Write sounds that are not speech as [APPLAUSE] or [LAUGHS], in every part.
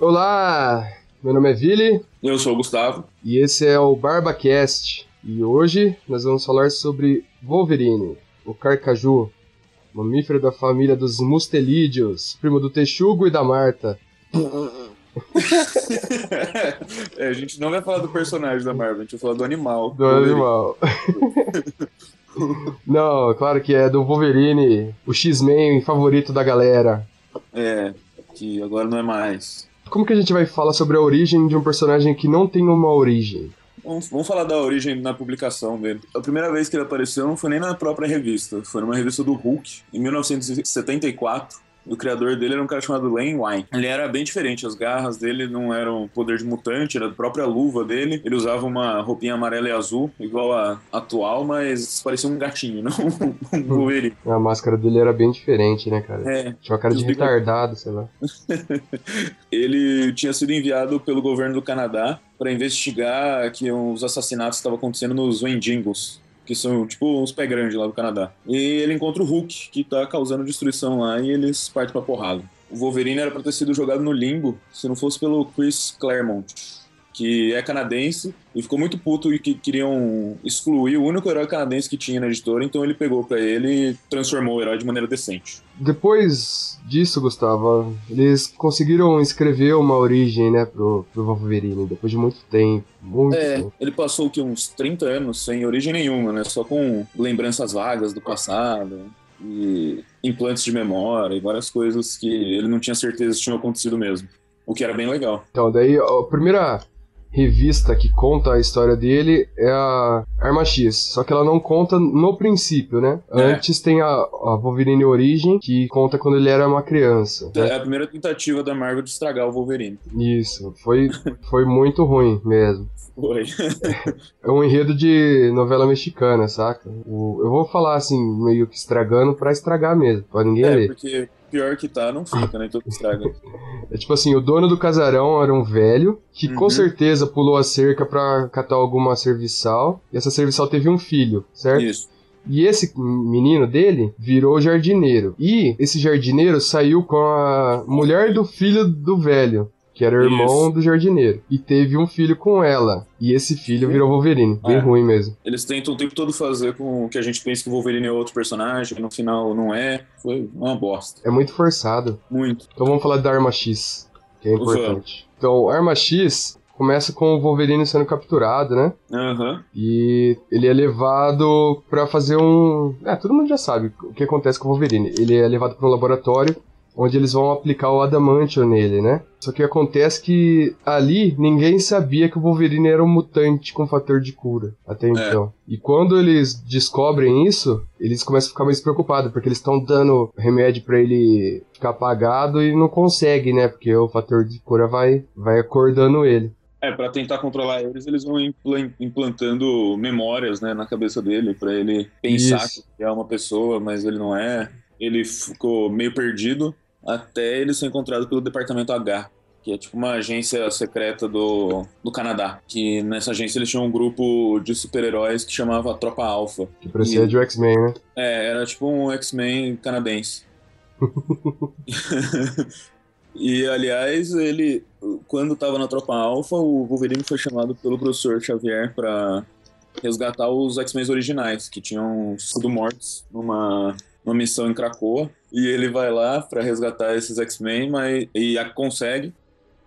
Olá, meu nome é Vili. Eu sou o Gustavo. E esse é o BarbaCast. E hoje nós vamos falar sobre Wolverine, o carcaju, mamífero da família dos mustelídeos, primo do Texugo e da Marta. [LAUGHS] é, a gente não vai falar do personagem da Marvel, a gente vai falar do animal. Do animal. [LAUGHS] não, claro que é do Wolverine, o X-Men favorito da galera. É, que agora não é mais. Como que a gente vai falar sobre a origem de um personagem que não tem uma origem? Vamos, vamos, falar da origem na publicação dele. A primeira vez que ele apareceu não foi nem na própria revista, foi numa revista do Hulk, em 1974 o criador dele era um cara chamado Len Wein. Ele era bem diferente, as garras dele não eram poder de mutante, era a própria luva dele. Ele usava uma roupinha amarela e azul, igual a atual, mas parecia um gatinho, [LAUGHS] não um Wolverine. A máscara dele era bem diferente, né, cara? É. Tinha uma cara de retardado, sei lá. [LAUGHS] ele tinha sido enviado pelo governo do Canadá para investigar que os assassinatos estavam acontecendo nos Wendigos, que são tipo uns pé grandes lá do Canadá. E ele encontra o Hulk, que tá causando destruição lá, e eles partem pra porrada. O Wolverine era pra ter sido jogado no limbo se não fosse pelo Chris Claremont que é canadense e ficou muito puto e que queriam excluir o único herói canadense que tinha na editora, então ele pegou para ele e transformou o herói de maneira decente. Depois disso, Gustavo, eles conseguiram escrever uma origem, né, pro, pro Wolverine, depois de muito tempo. Muito é, tempo. ele passou que uns 30 anos sem origem nenhuma, né, só com lembranças vagas do passado e implantes de memória e várias coisas que ele não tinha certeza se tinham acontecido mesmo. O que era bem legal. Então, daí a primeira revista que conta a história dele é a Arma X, só que ela não conta no princípio, né? É. Antes tem a, a Wolverine Origem, que conta quando ele era uma criança. É né? a primeira tentativa da Marvel de estragar o Wolverine. Isso, foi, foi muito ruim mesmo. Foi. [LAUGHS] é um enredo de novela mexicana, saca? O, eu vou falar assim, meio que estragando pra estragar mesmo, pra ninguém é, ler. Porque pior que tá, não fica, né? Tudo estraga. É tipo assim, o dono do casarão era um velho que uhum. com certeza pulou a cerca pra catar alguma serviçal. E essa serviçal teve um filho, certo? Isso. E esse menino dele virou jardineiro. E esse jardineiro saiu com a mulher do filho do velho que era irmão Isso. do jardineiro. E teve um filho com ela. E esse filho virou Wolverine. Bem é. ruim mesmo. Eles tentam o tempo todo fazer com que a gente pense que o Wolverine é outro personagem, no final não é. Foi uma bosta. É muito forçado. Muito. Então vamos falar da Arma X, que é importante. Ufa. Então, Arma X começa com o Wolverine sendo capturado, né? Aham. Uhum. E ele é levado para fazer um. É, todo mundo já sabe o que acontece com o Wolverine. Ele é levado para um laboratório onde eles vão aplicar o Adamantium nele, né? Só que acontece que ali ninguém sabia que o Wolverine era um mutante com fator de cura até é. então. É. E quando eles descobrem isso, eles começam a ficar mais preocupados, porque eles estão dando remédio para ele ficar apagado e não consegue, né? Porque o fator de cura vai, vai acordando ele. É, para tentar controlar eles, eles vão implantando memórias, né, na cabeça dele, para ele pensar Isso. que é uma pessoa, mas ele não é. Ele ficou meio perdido até ele ser encontrado pelo Departamento H, que é tipo uma agência secreta do, do Canadá. Que nessa agência eles tinham um grupo de super-heróis que chamava Tropa Alpha. Que parecia e, de X-Men, né? É, era tipo um X-Men canadense. [LAUGHS] e aliás, ele, quando tava na Tropa Alpha, o Wolverine foi chamado pelo professor Xavier para resgatar os X-Men originais, que tinham sido mortos numa uma missão em Krakoa e ele vai lá para resgatar esses X-Men, mas e a consegue.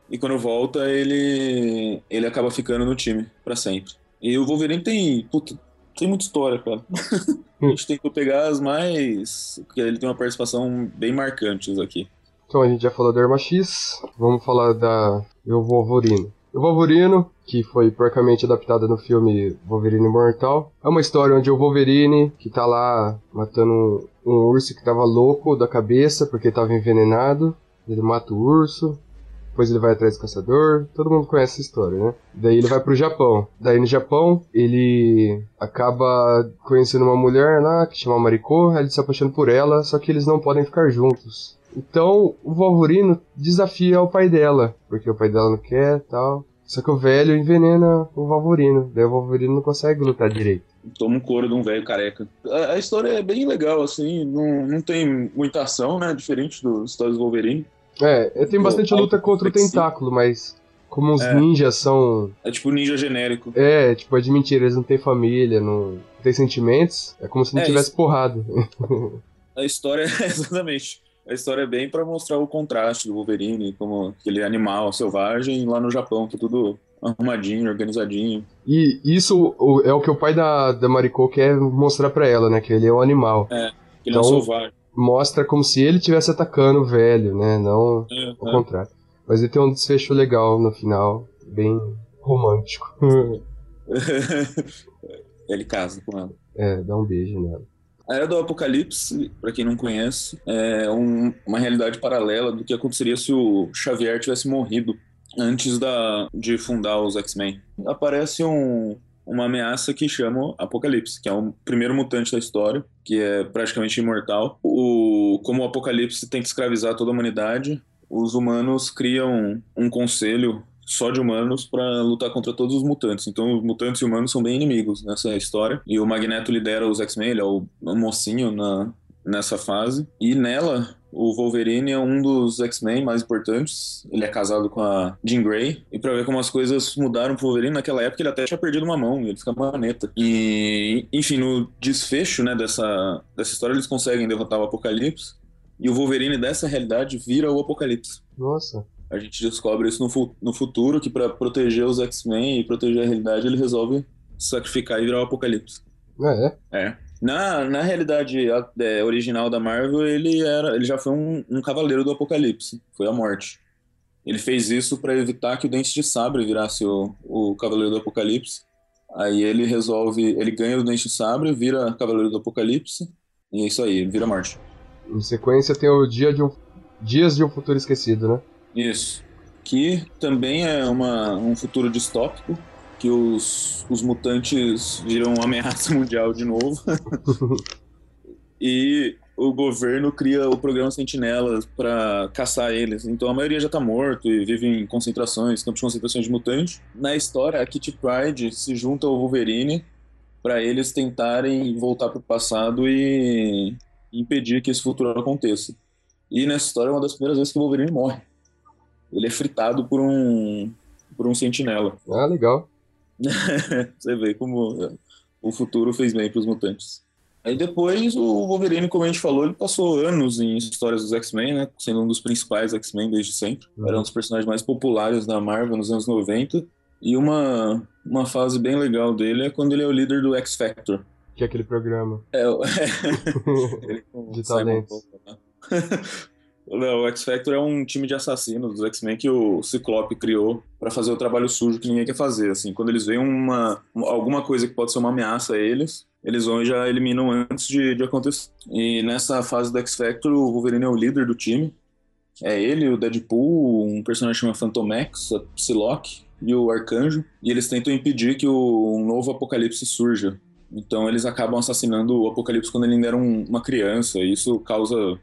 E quando volta, ele ele acaba ficando no time para sempre. E o Wolverine tem, puta, tem muita história, cara. [LAUGHS] a gente tem que pegar as mais, porque ele tem uma participação bem marcantes aqui. Então a gente já falou da Arma X, vamos falar da Eu Wolverine. O Wolverine, que foi porcamente adaptada no filme Wolverine Mortal, é uma história onde o Wolverine, que tá lá matando um urso que tava louco da cabeça porque tava envenenado, ele mata o urso, depois ele vai atrás do caçador, todo mundo conhece essa história, né? Daí ele vai pro Japão. Daí no Japão, ele acaba conhecendo uma mulher lá que chama Mariko, ele se apaixona por ela, só que eles não podem ficar juntos. Então o Wolverine desafia o pai dela, porque o pai dela não quer tal. Só que o velho envenena o Wolverine, daí o Wolverine não consegue lutar direito. Toma um couro de um velho careca. A, a, história é bem legal, assim, não, não tem muita ação, né? Diferente dos histórias do Wolverine. É, tem bastante luta contra o tentáculo, mas como os é. ninjas são. É tipo ninja genérico. É, tipo, é de mentira, eles não têm família, não têm sentimentos. É como se não é, tivesse isso... porrada. [LAUGHS] A história, [LAUGHS] exatamente. A história é bem para mostrar o contraste do Wolverine, como aquele animal selvagem, lá no Japão, que é tudo arrumadinho, organizadinho. E isso é o que o pai da, da Mariko quer mostrar para ela, né? Que ele é um animal. É, ele então, é um então, selvagem. Mostra como se ele estivesse atacando o velho, né? Não é, o é. contrário. Mas ele tem um desfecho legal no final, bem romântico. [LAUGHS] ele casa com ela. É, dá um beijo nela. A Era do Apocalipse, para quem não conhece, é um, uma realidade paralela do que aconteceria se o Xavier tivesse morrido antes da, de fundar os X-Men. Aparece um, uma ameaça que chama Apocalipse, que é o primeiro mutante da história, que é praticamente imortal. O, como o Apocalipse tem que escravizar toda a humanidade, os humanos criam um conselho só de humanos para lutar contra todos os mutantes. Então, os mutantes e humanos são bem inimigos nessa história. E o Magneto lidera os X-Men, ele é o mocinho na, nessa fase. E nela, o Wolverine é um dos X-Men mais importantes. Ele é casado com a Jean Grey. E pra ver como as coisas mudaram pro Wolverine, naquela época ele até tinha perdido uma mão, ele fica maneta. E, enfim, no desfecho né, dessa, dessa história, eles conseguem derrotar o Apocalipse. E o Wolverine dessa realidade vira o Apocalipse. Nossa. A gente descobre isso no, no futuro, que para proteger os X-Men e proteger a realidade, ele resolve sacrificar e virar o Apocalipse. Ah, é? É. Na, na realidade é, original da Marvel, ele, era, ele já foi um, um cavaleiro do Apocalipse. Foi a morte. Ele fez isso para evitar que o Dente de Sabre virasse o, o Cavaleiro do Apocalipse. Aí ele resolve, ele ganha o Dente de Sabre, vira Cavaleiro do Apocalipse, e é isso aí, vira morte. Em sequência tem o Dia de um, Dias de um Futuro Esquecido, né? Isso. Que também é uma, um futuro distópico, que os, os mutantes viram ameaça [LAUGHS] mundial de novo. [LAUGHS] e o governo cria o programa Sentinela para caçar eles. Então a maioria já tá morto e vive em concentrações, campos de concentração de mutantes. Na história, a Kitty Pride se junta ao Wolverine para eles tentarem voltar pro passado e impedir que esse futuro aconteça. E nessa história é uma das primeiras vezes que o Wolverine morre. Ele é fritado por um por um sentinela. Ah, legal. [LAUGHS] Você vê como o futuro fez bem para os mutantes. Aí depois o Wolverine, como a gente falou, ele passou anos em histórias dos X-Men, né? Sendo um dos principais X-Men desde sempre. Uhum. Era um dos personagens mais populares da Marvel nos anos 90. E uma, uma fase bem legal dele é quando ele é o líder do X Factor. Que é aquele programa. É, é. [LAUGHS] [LAUGHS] ele de talentos. Né? O X Factor é um time de assassinos dos X-Men que o Ciclope criou para fazer o trabalho sujo que ninguém quer fazer. Assim, quando eles veem uma, alguma coisa que pode ser uma ameaça a eles, eles vão e já eliminam antes de, de acontecer. E nessa fase do X Factor, o Wolverine é o líder do time. É ele, o Deadpool, um personagem chamado Phantomax, a Psylocke e o Arcanjo. E eles tentam impedir que o, um novo apocalipse surja. Então eles acabam assassinando o Apocalipse quando ele ainda era um, uma criança. E isso causa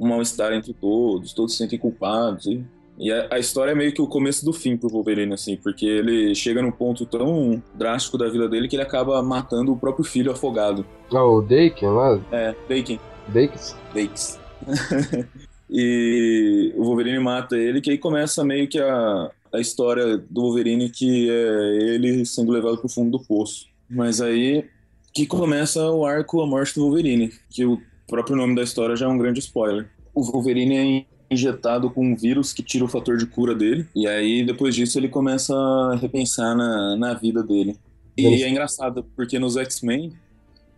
um mal-estar entre todos, todos se sentem culpados. E, e a, a, história é meio que o começo do fim pro Wolverine, assim, porque ele chega num ponto tão drástico da vida dele que ele acaba matando o próprio filho afogado. Ah, o Daken lá? É, Daken. Dakes? Dakes. [LAUGHS] e o Wolverine mata ele, que aí começa meio que a, a história do Wolverine, que é ele sendo levado pro fundo do poço. Mas aí que começa o arco A Morte do Wolverine, que o próprio nome da história já é um grande spoiler. O Wolverine é injetado com um vírus que tira o fator de cura dele, e aí depois disso ele começa a repensar na, na vida dele. E é engraçado, porque nos X-Men,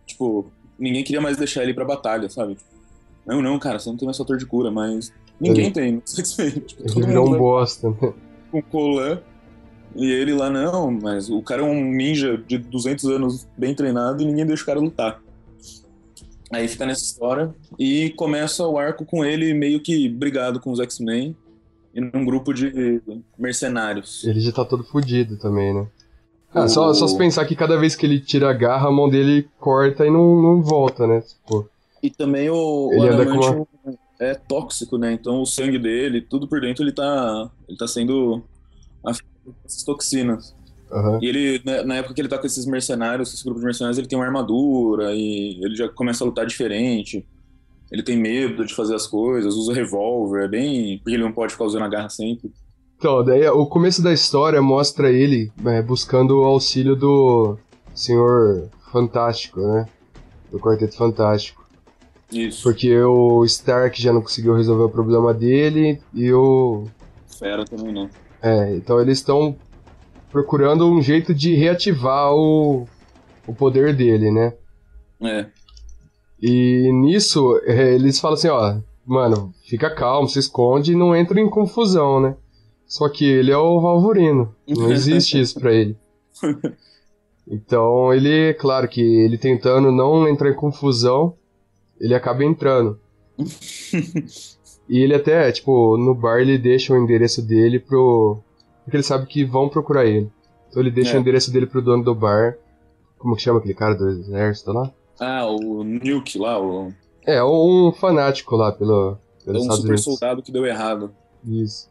tipo, ninguém queria mais deixar ele pra batalha, sabe? Não, não, cara, você não tem mais fator de cura, mas ninguém ele... tem nos X-Men. [LAUGHS] Tipo, ele virou um bosta, né? Com Colan. E ele lá, não, mas o cara é um ninja de 200 anos bem treinado e ninguém deixa o cara lutar. Aí fica nessa história e começa o arco com ele meio que brigado com os X-Men e num grupo de mercenários. Ele já tá todo fudido também, né? Ah, o... só, só se pensar que cada vez que ele tira a garra, a mão dele corta e não, não volta, né? Tipo, e também o, ele o adamante uma... é tóxico, né? Então o sangue dele, tudo por dentro, ele tá, ele tá sendo essas toxinas. Uhum. E ele, né, na época que ele tá com esses mercenários, esse grupo de mercenários, ele tem uma armadura e ele já começa a lutar diferente. ele tem medo de fazer as coisas, usa revólver, é bem. Porque ele não pode ficar usando a garra sempre. Então, daí o começo da história mostra ele é, buscando o auxílio do Senhor Fantástico, né? Do Quarteto Fantástico. Isso. Porque o Stark já não conseguiu resolver o problema dele e o. Fera também não. É, então eles estão procurando um jeito de reativar o, o poder dele, né? É. E nisso, é, eles falam assim, ó, mano, fica calmo, se esconde e não entra em confusão, né? Só que ele é o Valvorino, não existe isso pra ele. [LAUGHS] Então ele, claro que ele tentando não entrar em confusão, ele acaba entrando. [LAUGHS] e ele até, tipo, no bar ele deixa o endereço dele pro. Porque ele sabe que vão procurar ele. Então ele deixa É. o endereço dele pro dono do bar. Como que chama aquele cara do exército lá? Ah, o Nuke lá, o, É, um fanático lá pelo, é pelos um super Unidos. soldado que deu errado. Isso.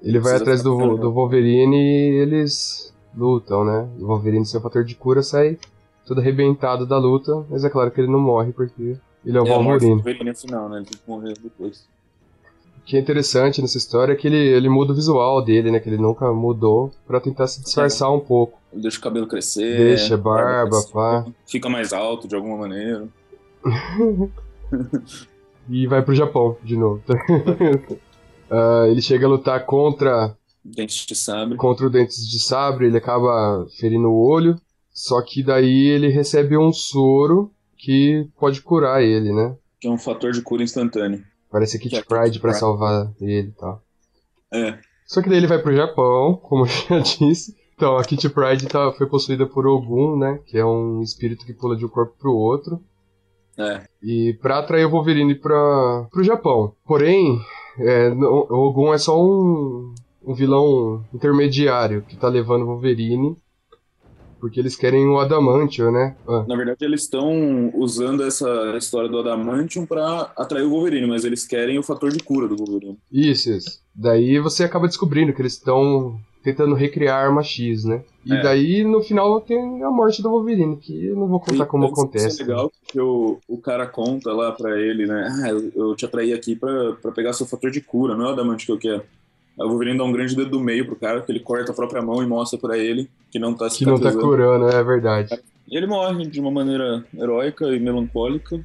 Ele vai Precisa atrás do, do Wolverine e eles lutam, né? O Wolverine, seu fator de cura, sai todo arrebentado da luta, mas é claro que ele não morre porque ele é o É, Wolverine. Wolverine é final, né? Ele tem que morrer depois. O que é interessante nessa história é que ele, ele muda o visual dele, né? Que ele nunca mudou pra tentar se disfarçar um pouco. Ele deixa o cabelo crescer. Deixa barba, crescer, pá. Fica mais alto de alguma maneira. [LAUGHS] E vai pro Japão de novo. [LAUGHS] Ah, ele chega a lutar contra Dente de sabre. contra o Dentes de Sabre, ele acaba ferindo o olho, só que daí ele recebe um soro que pode curar ele, né? Que é um fator de cura instantâneo. Parece Kit Pride Kitty pra salvar ele e tal. É. Só que daí ele vai pro Japão, [LAUGHS] como eu já disse. Então, a Kit Pride tá, foi possuída por Ogum, né? Que é um espírito que pula de um corpo pro outro. É. E pra atrair o Wolverine pra, pro Japão. Porém, é, o Ogum é só um, um vilão intermediário que tá levando o Wolverine. Porque eles querem o Adamantio, né? Ah, Na verdade, eles estão usando essa história do Adamantium pra atrair o Wolverine, mas eles querem o fator de cura do Wolverine. isso, isso. Daí você acaba descobrindo que eles estão tentando recriar a arma X, né? E É. daí no final tem a morte do Wolverine, que eu não vou contar como Isso acontece. é legal, porque o, o cara conta lá pra ele, né? Ah, eu, eu te atraí aqui pra, pra pegar seu fator de cura, não é o Adamante que eu quero. O Wolverine dá um grande dedo do meio pro cara, que ele corta a própria mão e mostra pra ele que não tá Que não tá curando, é verdade. E ele morre de uma maneira heróica e melancólica.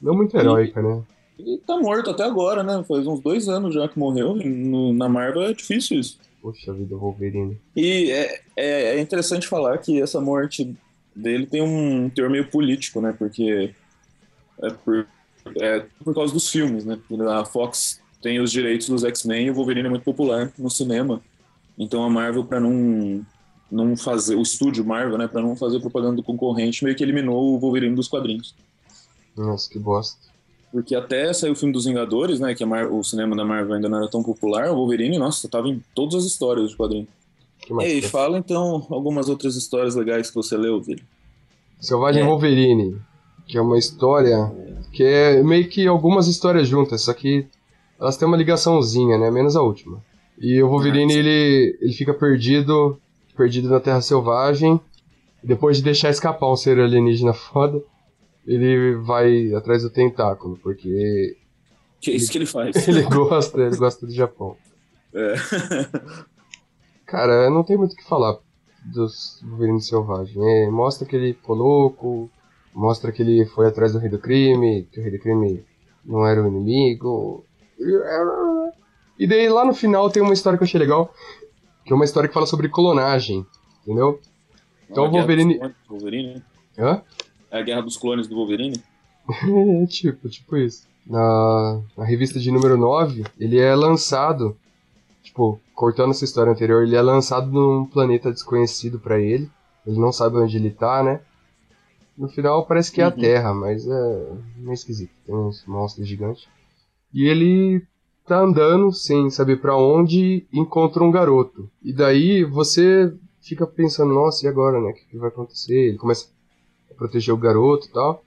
Não muito heróica, né? E tá morto até agora, né? Faz uns dois anos já que morreu. e no- na Marvel é difícil isso. Poxa vida, Wolverine. E é, é, é interessante falar que essa morte dele tem um teor meio político, né? Porque é por, é por causa dos filmes, né? A Fox tem os direitos dos X-Men e o Wolverine é muito popular no cinema. Então a Marvel, pra não, não fazer, o estúdio Marvel, né? Pra não fazer propaganda do concorrente, meio que eliminou o Wolverine dos quadrinhos. Nossa, que bosta. Porque até saiu o filme dos Vingadores, né? Que a Mar- o cinema da Marvel ainda não era tão popular. O Wolverine, nossa, tava em todas as histórias de quadrinhos. Que mais Ei, tem? fala então algumas outras histórias legais que você leu, Vili. Selvagem É. Wolverine, que é uma história que é meio que algumas histórias juntas, só que elas têm uma ligaçãozinha, né? Menos a última. E o Wolverine, Ah, ele, ele fica perdido, perdido na Terra Selvagem. Depois de deixar escapar um ser alienígena foda, ele vai atrás do tentáculo, porque Que é isso que ele faz. [LAUGHS] ele gosta, ele gosta do Japão. É. Cara, não tem muito o que falar dos Wolverine Selvagem. É, mostra que ele ficou louco, mostra que ele foi atrás do Rei do Crime, que o Rei do Crime não era o inimigo. E daí lá no final tem uma história que eu achei legal, que é uma história que fala sobre clonagem, entendeu? Então É a o Wolverine- do Wolverine. Hã? É a Guerra dos Clones do Wolverine? É, [LAUGHS] tipo, tipo isso. Na, na revista de número 9, ele é lançado, tipo, cortando essa história anterior, ele é lançado num planeta desconhecido pra ele. Ele não sabe onde ele tá, né? No final parece que é a Uhum. Terra, mas é meio esquisito. Tem uns monstros gigantes. E ele tá andando sem saber pra onde e encontra um garoto. E daí você fica pensando, nossa, e agora, né? O que, que vai acontecer? Ele começa a proteger o garoto e tal.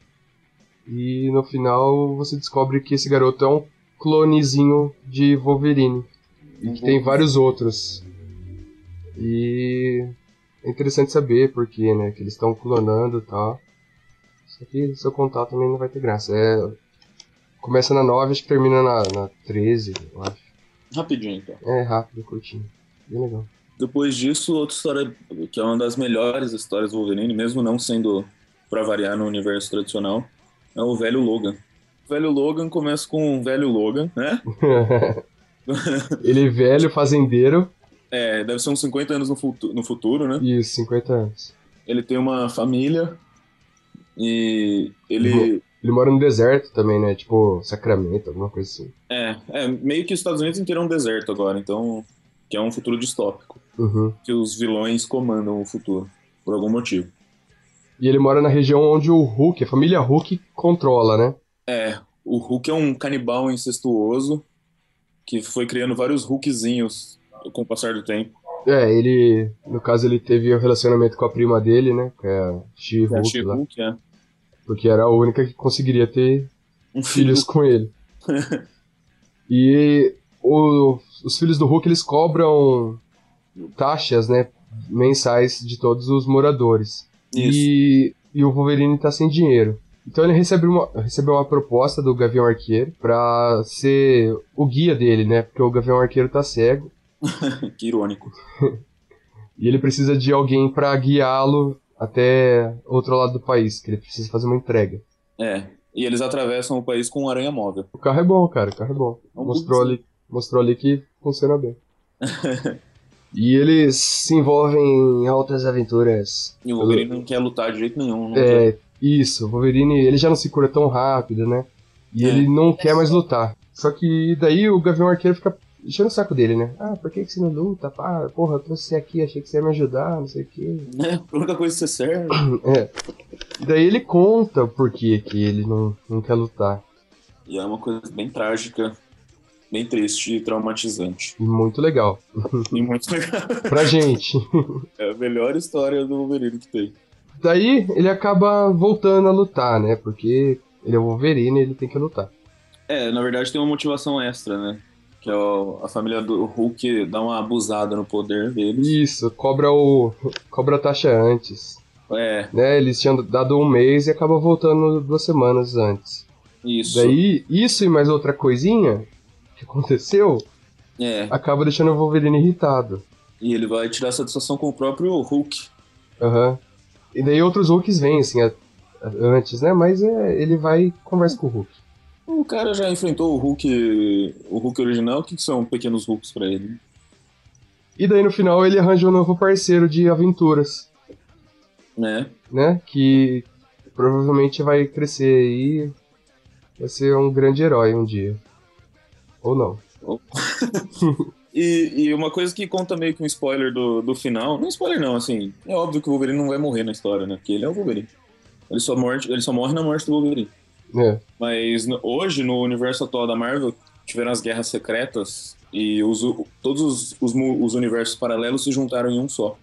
E no final você descobre que esse garoto é um clonezinho de Wolverine. E que tem vários outros. E é interessante saber por quê, né? Que eles estão clonando e tal. Só que seu contato também não vai ter graça. É Começa na 9, acho que termina na, na 13, eu acho. Rapidinho, então. É rápido, curtinho. Bem legal. Depois disso, outra história que é uma das melhores histórias do Wolverine, mesmo não sendo pra variar no universo tradicional, é o velho Logan. O velho Logan começa com o velho Logan, né? [LAUGHS] Ele é velho, fazendeiro. É, deve ser uns 50 anos no, futu no futuro, né? Isso, 50 anos. Ele tem uma família e ele. Ele mora no deserto também, né? Tipo, Sacramento, alguma coisa assim. É, é meio que os Estados Unidos inteiro é um deserto agora, então. Que é um futuro distópico. Uhum. Que os vilões comandam o futuro, por algum motivo. E ele mora na região onde o Hulk, a família Hulk, controla, né? É, o Hulk é um canibal incestuoso que foi criando vários Hulkzinhos com o passar do tempo. É, ele. No caso, ele teve um relacionamento com a prima dele, né? Que é a É She-Hulk lá. She-Hulk, é. Porque era a única que conseguiria ter Um filho. filhos com ele. [LAUGHS] e o- os filhos do Hulk, eles cobram taxas, né? Mensais de todos os moradores. Isso. E, e o Wolverine tá sem dinheiro. Então ele recebe uma, recebeu uma proposta do Gavião Arqueiro pra ser o guia dele, né? Porque o Gavião Arqueiro tá cego [LAUGHS] que irônico. [LAUGHS] e ele precisa de alguém pra guiá-lo até outro lado do país, que ele precisa fazer uma entrega. É. E eles atravessam o país com um aranha móvel. O carro é bom, cara, o carro é bom. É um Mostrou ali, mostrou ali que funciona bem. [LAUGHS] e eles se envolvem em altas aventuras. E o Wolverine não quer lutar de jeito nenhum. não quer. É, isso, o Wolverine, ele já não se cura tão rápido, né? E É. ele não quer mais lutar. Só que daí o Gavião Arqueiro fica enchendo o saco dele, né? Ah, por que, que você não luta? Pá, porra, eu trouxe você aqui, achei que você ia me ajudar, não sei o quê. Né? A única coisa que você serve. É. Daí ele conta o porquê que ele não, não quer lutar. E é uma coisa bem trágica, bem triste e traumatizante. E muito legal. [LAUGHS] E muito legal. Pra gente. É a melhor história do Wolverine que tem. Daí ele acaba voltando a lutar, né? Porque ele é o Wolverine e ele tem que lutar. É, na verdade tem uma motivação extra, né? Que é o- a família do Hulk dá uma abusada no poder deles. Isso, cobra o. cobra a taxa antes. É, Né? Eles tinham dado um mês e acaba voltando duas semanas antes. isso. Daí, isso e mais outra coisinha que aconteceu É, acaba deixando o Wolverine irritado. e ele vai tirar satisfação com o próprio Hulk. Aham. E daí outros Hulks vêm, assim, a- a- antes, né? Mas é, ele vai e conversa com o Hulk. O cara já enfrentou o Hulk, o Hulk original, o que, que são pequenos Hulks pra ele? E daí no final ele arranja um novo parceiro de aventuras, Né? né? Que provavelmente vai crescer aí. Vai ser um grande herói um dia. Ou não. [LAUGHS] E, e uma coisa que conta meio que um spoiler do, do final, não spoiler não, assim, é óbvio que o Wolverine não vai morrer na história, né? Porque ele é o Wolverine. Ele só, morte, ele só morre na morte do Wolverine. É. Mas hoje, no universo atual da Marvel, tiveram as guerras secretas e os, todos os, os, os universos paralelos se juntaram em um só.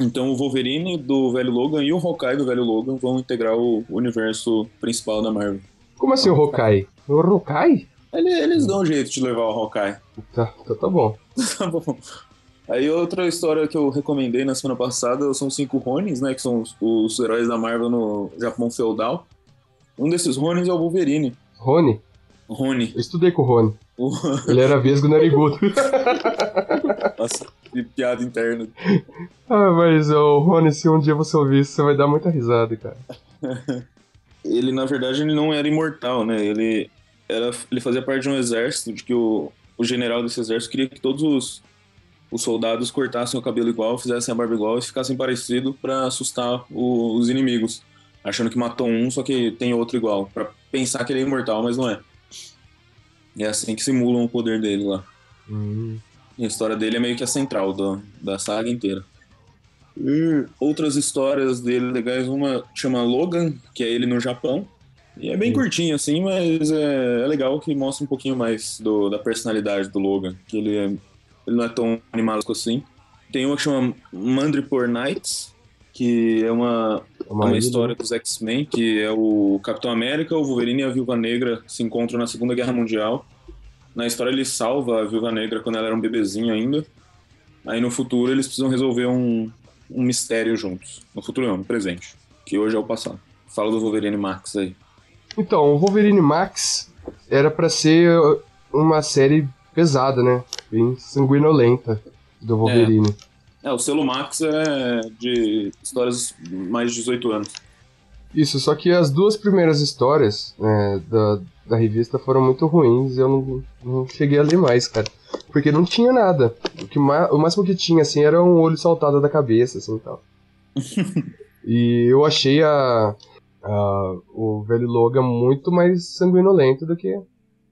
Então o Wolverine do velho Logan e o Hawkeye do velho Logan vão integrar o universo principal da Marvel. Como assim o Hawkeye? O Hawkeye? Ele- Eles dão um jeito de levar o Hawkeye. Tá, tá, tá bom. [LAUGHS] Tá bom. Aí outra história que eu recomendei na semana passada são cinco Ronins, né? Que são os, os heróis da Marvel no Japão feudal. Um desses Ronins é o Wolverine. Rony? Rony. Eu estudei com o Rony. O... Ele era vesgo narigudo. Nossa, que piada interna. [LAUGHS] ah, mas o Rony, se um dia você ouvir isso, você vai dar muita risada, cara. [LAUGHS] Ele, na verdade, ele não era imortal, né? Ele, era, ele fazia parte de um exército, de que o, o general desse exército queria que todos os, os soldados cortassem o cabelo igual, fizessem a barba igual e ficassem parecidos pra assustar o- os inimigos. Achando que matou um, só que tem outro igual. Pra pensar que ele é imortal, mas não é. E é assim que simulam o poder dele lá. Hum. E a história dele é meio que a central do, da saga inteira. E outras histórias dele legais, uma chama Logan, que é ele no Japão. E é bem Sim. curtinho assim, mas é, é legal que mostra um pouquinho mais do- da personalidade do Logan. Que ele, é, ele não é tão animado assim. Tem uma que chama Mandripore Nights, que é uma, uma história né? dos X-Men, que é o Capitão América, o Wolverine e a Viúva Negra se encontram na Segunda Guerra Mundial. Na história ele salva a Viúva Negra quando ela era um bebezinho ainda. Aí no futuro eles precisam resolver um, um mistério juntos. No futuro não, no presente. Que hoje é o passado. Fala do Wolverine Max aí. Então, o Wolverine Max era pra ser uma série pesada, né? Bem sanguinolenta do Wolverine. É, o selo Max é de histórias mais de 18 anos. Isso, só que as duas primeiras histórias né, da, da revista foram muito ruins e eu não, não cheguei a ler mais, cara. Porque não tinha nada. O, que, o máximo que tinha, assim, era um olho saltado da cabeça, assim, tal. [LAUGHS] e eu achei a, a, o velho Logan muito mais sanguinolento do que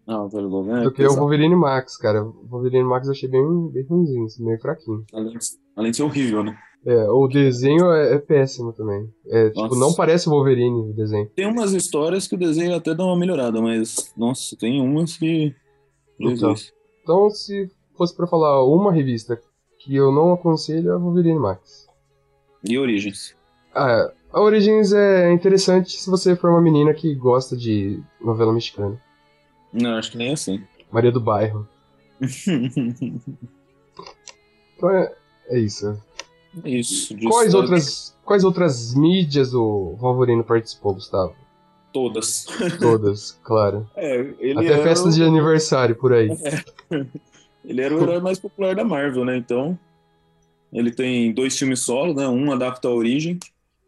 não, o velho Logan é Do que pesado. o Wolverine Max, cara. O Wolverine Max eu achei bem, bem ruimzinho, assim, meio fraquinho. Além de, além de ser horrível, né? É, o desenho é, é péssimo também. É, tipo, não parece Wolverine o desenho. Tem umas histórias que o desenho até dá uma melhorada, mas, nossa, tem umas que. Então, então se fosse pra falar uma revista que eu não aconselho, é a Wolverine Max. E Origins? Ah, a Origins é interessante se você for uma menina que gosta de novela mexicana. Não, acho que nem assim. Maria do Bairro. [LAUGHS] então é, é isso. Isso. Quais outras, quais outras mídias o Wolverine participou, Gustavo? Todas. Todas, [LAUGHS] claro. É, Até festas o... de aniversário por aí. É. [LAUGHS] Ele era o herói mais popular da Marvel, né? Então, ele tem dois filmes solo, né? Um adapta a origem,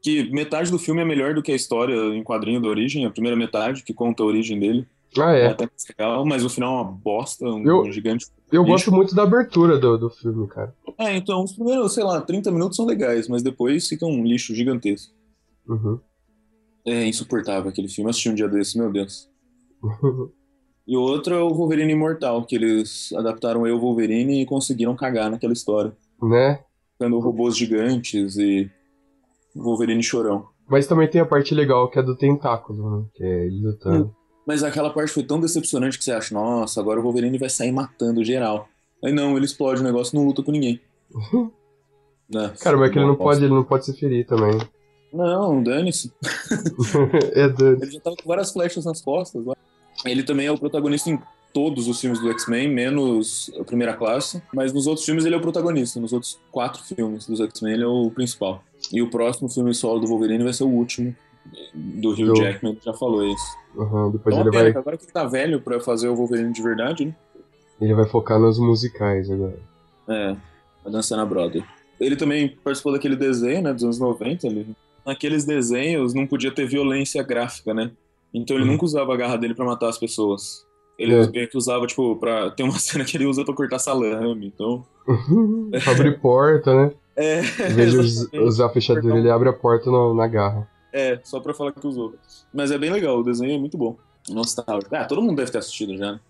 que metade do filme é melhor do que a história em quadrinho da origem, a primeira metade, que conta a origem dele. Ah, é. é legal, mas o final é uma bosta, um, eu, um gigante. Eu lixo. gosto muito da abertura do, do filme, cara. É, então, os primeiros, sei lá, 30 minutos são legais, mas depois fica um lixo gigantesco. Uhum. É insuportável aquele filme. Eu assisti um dia desse, meu Deus. [LAUGHS] e o outro é o Wolverine Imortal, que eles adaptaram eu, Wolverine, e conseguiram cagar naquela história. Né? Tendo robôs gigantes e Wolverine chorão. Mas também tem a parte legal que é do tentáculo, né? Que é ele lutando. Mas aquela parte foi tão decepcionante que você acha, nossa, agora o Wolverine vai sair matando geral. Aí não, ele explode o negócio e não luta com ninguém. [LAUGHS] é, Cara, mas é que ele não pode, ele não pode se ferir também. Não, dane-se. [LAUGHS] é dane Ele já tava com várias flechas nas costas lá. Ele também é o protagonista em todos os filmes do X-Men, menos a primeira classe. Mas nos outros filmes ele é o protagonista. Nos outros quatro filmes dos X-Men ele é o principal. E o próximo filme solo do Wolverine vai ser o último do Hugh do... Jackman já falou isso. Uhum, depois então, ele vai... Agora que ele tá velho pra fazer o Wolverine de verdade, né? Ele vai focar nos musicais agora. É, vai dançar na Broadway. Ele também participou daquele desenho, né, dos anos 90. Ele... Naqueles desenhos não podia ter violência gráfica, né? Então ele uhum. nunca usava a garra dele para matar as pessoas. Ele é. que usava, tipo, pra. Tem uma [LAUGHS] cena que ele usa pra cortar salame, então. [LAUGHS] abre porta, né? É. Em vez de [LAUGHS] usar a fechadura, ele abre a porta no, na garra. É, só pra falar que usou. Mas é bem legal, o desenho é muito bom. Nostálgico. Ah, todo mundo deve ter assistido já, né?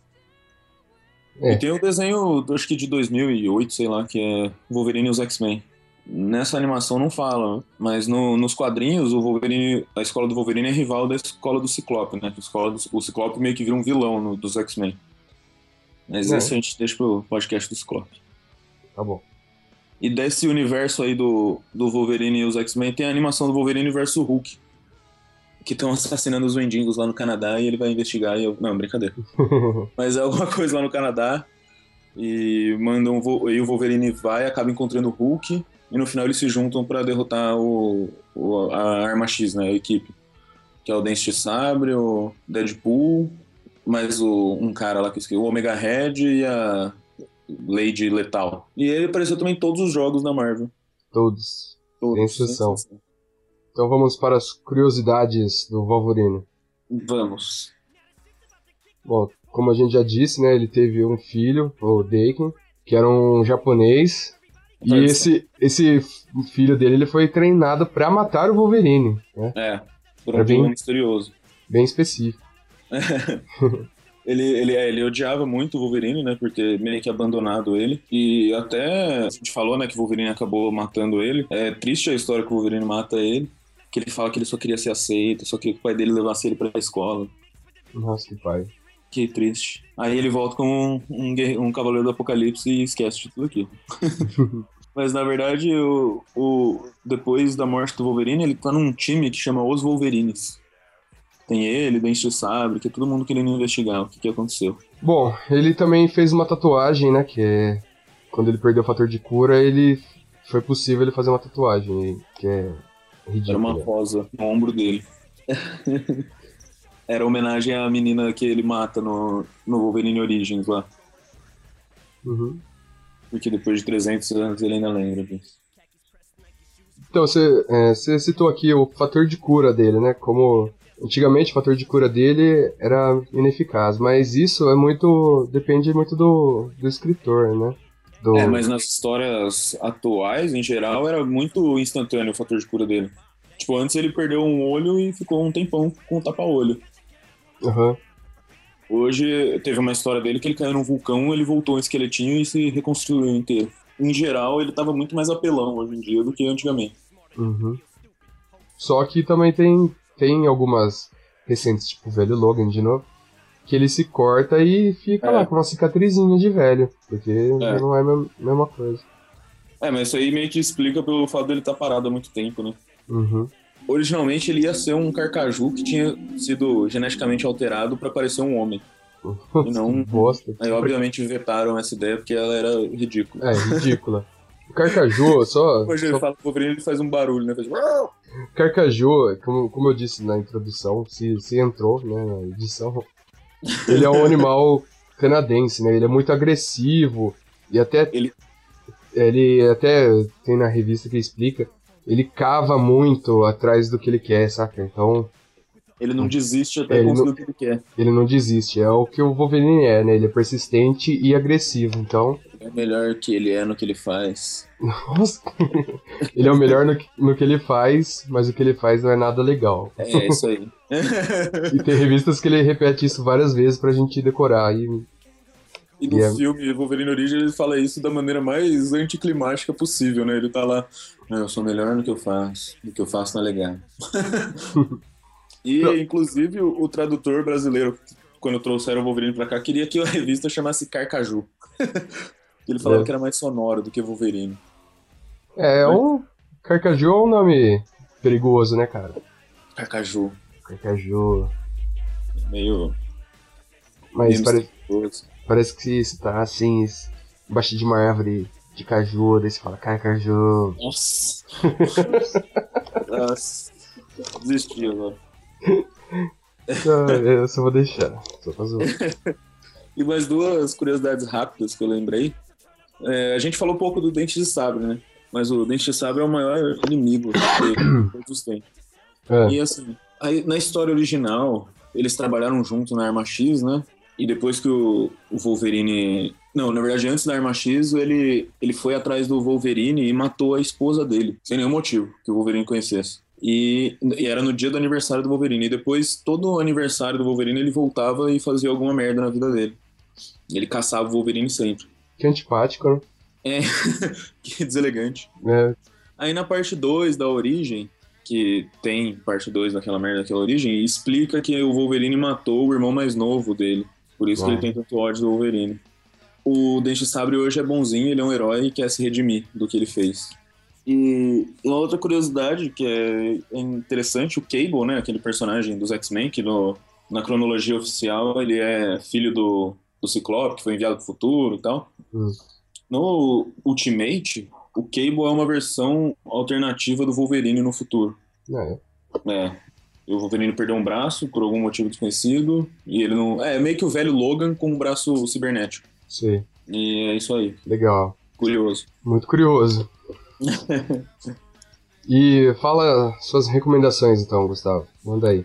É. E tem o desenho, acho que de 2008, sei lá, que é Wolverine e os X-Men. Nessa animação não fala, mas no, nos quadrinhos o Wolverine, a escola do Wolverine é rival da escola do Ciclope, né? A escola do, o Ciclope meio que vira um vilão no, dos X-Men. Mas é. esse a gente deixa pro podcast do Ciclope. Tá bom. E desse universo aí do, do Wolverine e os X-Men, tem a animação do Wolverine versus Hulk. Que estão assassinando os mendigos lá no Canadá e ele vai investigar e eu... Não, brincadeira. [LAUGHS] Mas é alguma coisa lá no Canadá. E mandam e o Wolverine vai, acaba encontrando o Hulk. E no final eles se juntam para derrotar o, o, a Arma X, né? A equipe. Que é o Dente de Sabre, o Deadpool, mais o, um cara lá que esqueci, o Omega Red e a Lady Letal. E ele apareceu também em todos os jogos da Marvel. Todos. Todos. Sem exceção. Então vamos para as curiosidades do Wolverine. Vamos. Bom, como a gente já disse, né, ele teve um filho, o Daken, que era um japonês. E esse, esse filho dele ele foi treinado para matar o Wolverine. Né? É, por um bem misterioso. Bem específico. [LAUGHS] Ele, ele, é, ele odiava muito o Wolverine, né? Porque meio que abandonado ele. E até a gente falou, né, que o Wolverine acabou matando ele. É triste a história que o Wolverine mata ele. Que ele fala que ele só queria ser aceito, só que o pai dele levasse ele pra escola. Nossa, que pai. Que triste. Aí ele volta como um, um, um cavaleiro do apocalipse e esquece de tudo aquilo. [LAUGHS] Mas na verdade, o, o, depois da morte do Wolverine, ele tá num time que chama Os Wolverines. Tem ele, Dente de Sabre, que é todo mundo querendo investigar o que, que aconteceu. Bom, ele também fez uma tatuagem, né? Que é. Quando ele perdeu o fator de cura, ele. Foi possível ele fazer uma tatuagem, que é ridícula. Era uma rosa no ombro dele. [LAUGHS] Era homenagem à menina que ele mata no, no Wolverine Origins lá. Uhum. Porque depois de 300 anos ele ainda lembra disso. Então, você, é, você citou aqui o fator de cura dele, né? Como antigamente o fator de cura dele era ineficaz, mas isso é muito. depende muito do, do escritor, né? Do... É, mas nas histórias atuais, em geral, era muito instantâneo o fator de cura dele. Tipo, antes ele perdeu um olho e ficou um tempão com tapa-olho. Aham. Hoje teve uma história dele que ele caiu num vulcão, ele voltou um esqueletinho e se reconstruiu inteiro. Em geral, ele tava muito mais apelão hoje em dia do que antigamente. Uhum. Só que também tem, tem algumas recentes, tipo o velho Logan de novo, que ele se corta e fica É. lá com uma cicatrizinha de velho, porque É. não é a mesma- coisa. É, mas isso aí meio que explica pelo fato dele estar parado há muito tempo, né? Uhum. Originalmente ele ia ser um carcaju que tinha sido geneticamente alterado para parecer um homem. [LAUGHS] E não- Bosta. Aí, obviamente, vetaram essa ideia porque ela era ridícula. É, ridícula. [LAUGHS] O Carcaju, só. Hoje ele só fala Wolverine ele faz um barulho, né? Faz... Carcaju, como, como eu disse na introdução, se, se entrou né, na edição, ele é um animal [LAUGHS] canadense, né? Ele é muito agressivo e até Ele- ele até tem na revista que explica, ele cava muito atrás do que ele quer, saca? Então Ele não desiste até conseguir não- o que ele quer. ele não desiste. É o que o Wolverine é, né? Ele é persistente e agressivo. Então, É melhor que ele é no que ele faz. nossa, [LAUGHS] ele é o melhor no, que- no que ele faz, mas o que ele faz não é nada legal. É, isso aí. [LAUGHS] E tem revistas que ele repete isso várias vezes pra gente decorar. E E no Yeah. filme Wolverine Origem ele fala isso da maneira mais anticlimática possível, né? Ele tá lá, "Não, eu sou melhor no que eu faço, o que eu faço não é legal. [LAUGHS] e, Não. inclusive, o, o tradutor brasileiro, quando trouxeram o Wolverine pra cá, queria que a revista chamasse Carcaju. Ele falava É. que era mais sonoro do que Wolverine. É, um. Carcaju é um nome perigoso, né, cara? Carcaju. Carcaju. Meio. Mas meio pare- misterioso. parece que você tá assim, embaixo de uma árvore de caju, daí você fala Carcaju. Nossa. [LAUGHS] Nossa. Desisti agora. Ah, eu só vou deixar. Só pra zoar. [LAUGHS] E mais duas curiosidades rápidas que eu lembrei. É, a gente falou um pouco do Dente de Sabre, né? Mas o Dente de Sabre é o maior inimigo de todos os tempos. É. E assim, aí, na história original, eles trabalharam junto na Arma X, né? E depois que o, o Wolverine. Não, na verdade, antes da Arma X, ele, ele foi atrás do Wolverine e matou a esposa dele, sem nenhum motivo que o Wolverine conhecesse. E, e era no dia do aniversário do Wolverine. E depois, todo o aniversário do Wolverine, ele voltava e fazia alguma merda na vida dele. Ele caçava o Wolverine sempre. Que antipático, né? É, [LAUGHS] que deselegante. É, Aí na parte 2 da origem, que tem parte 2 daquela merda daquela origem, explica que o Wolverine matou o irmão mais novo dele. Por isso que ele tem tanto ódio do Wolverine. O Dente de Sabre hoje é bonzinho, ele é um herói e quer se redimir do que ele fez. E uma outra curiosidade que é interessante, o Cable, né, aquele personagem dos X-Men, que no- na cronologia oficial ele é filho do, do Ciclope, que foi enviado pro futuro e tal. Hum. No Ultimate, o Cable é uma versão alternativa do Wolverine no futuro. é. É. O Wolverine perdeu um braço por algum motivo desconhecido. E ele não. É meio que o velho Logan com um braço cibernético. Sei. E é isso aí. Legal. Curioso. Muito curioso. [LAUGHS] e fala suas recomendações então, Gustavo. Manda aí.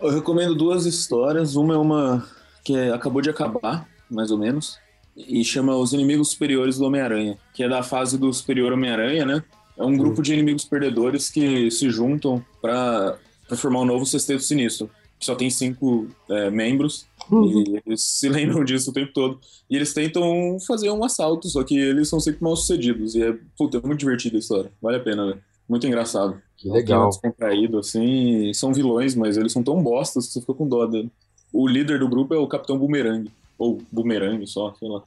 Eu recomendo duas histórias. Uma é uma que é- acabou de acabar, mais ou menos. E chama Os Inimigos Superiores do Homem-Aranha. Que é da fase do Superior Homem-Aranha, né? É um grupo de inimigos perdedores que se juntam pra, pra formar um novo Sexteto Sinistro. Que só tem cinco é, membros. E eles [LAUGHS] se lembram disso o tempo todo. E eles tentam fazer um assalto, só que eles são sempre mal sucedidos. E é, puta, é muito divertida a história. Vale a pena, velho. Muito engraçado. Que É um legal. Descontraído, assim. São vilões, mas eles são tão bostas que você fica com dó dele. O líder do grupo é o Capitão Boomerang. Ou Boomerang só, sei lá.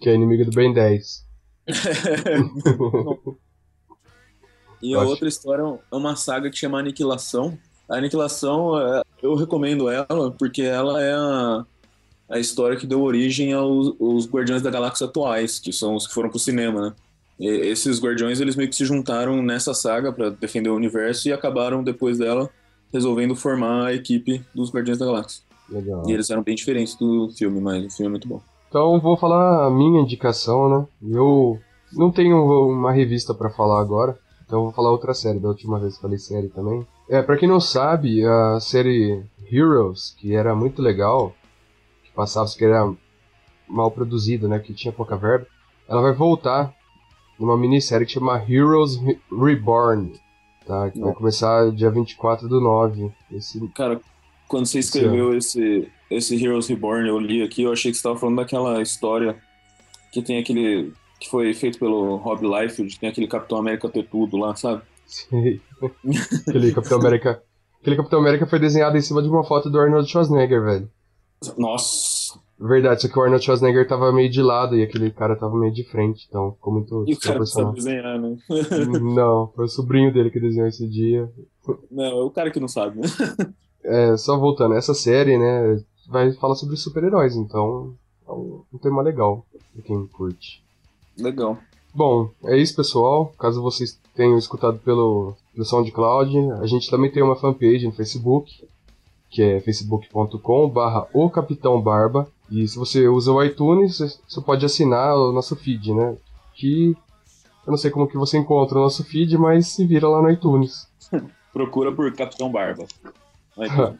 Que é inimigo do Ben 10. [LAUGHS] E a Acho. outra história é uma saga que chama Aniquilação. A Aniquilação, é, eu recomendo ela porque ela é a, a história que deu origem aos, aos Guardiões da Galáxia atuais, que são os que foram pro cinema, né? E esses Guardiões, eles meio que se juntaram nessa saga pra defender o universo e acabaram, depois dela, resolvendo formar a equipe dos Guardiões da Galáxia. Legal. E eles eram bem diferentes do filme, mas o filme é muito bom. Então vou falar a minha indicação, né? Eu não tenho uma revista pra falar agora, então vou falar outra série. Da última vez falei série também. É, pra quem não sabe, a série Heroes, que era muito legal, que passava, que era mal produzida, né? Que tinha pouca verba, ela vai voltar numa minissérie que chama Heroes Re- Reborn. Tá, que vai Nossa. começar dia 24 do 9. Esse, Cara, quando você escreveu esse, esse Heroes Reborn, eu li aqui, eu achei que você estava falando daquela história que tem aquele. que foi feito pelo Rob Liefeld, tem aquele Capitão América ter tudo lá, sabe? Sei. aquele Capitão América. Aquele Capitão América foi desenhado em cima de uma foto do Arnold Schwarzenegger, velho. Nossa! Verdade, só que o Arnold Schwarzenegger tava meio de lado e aquele cara tava meio de frente, então ficou muito E o cara que sabe desenhar, né? Não, foi o sobrinho dele que desenhou esse dia. Não, é o cara que não sabe, né? É, só voltando, essa série, né, vai falar sobre super-heróis, então é um, um tema legal pra quem curte. Legal. Bom, é isso, pessoal. Caso vocês tenham escutado pelo, pelo SoundCloud, a gente também tem uma fanpage no Facebook, que é facebook.com barra o Capitão Barba. E se você usa o iTunes, você pode assinar o nosso feed, né? Que eu não sei como que você encontra o nosso feed, mas se vira lá no iTunes. [LAUGHS] Procura por Capitão Barba. [LAUGHS]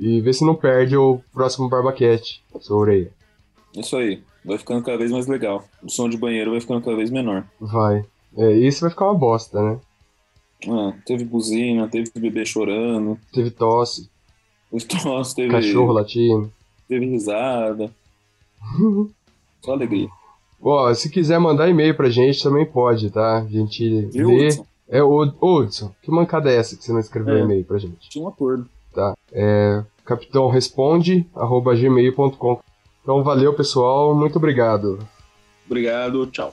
E vê se não perde o próximo Barbacat, sua orelha. Isso aí. Vai ficando cada vez mais legal. O som de banheiro vai ficando cada vez menor. Vai. É, esse vai ficar uma bosta, né? Ah, teve buzina, teve bebê chorando, Teve tosse, teve tosse, teve, cachorro latindo. Teve risada. [LAUGHS] Só alegria. Ó, se quiser mandar e-mail pra gente, também pode, tá? A gente Viu, lê. Hudson? É, ô, Hudson, que mancada é essa que você não escreveu É. e-mail pra gente? Tinha um acordo. É capitãoresponde, arroba gmail.com. Então valeu, pessoal. Muito obrigado. Obrigado, tchau.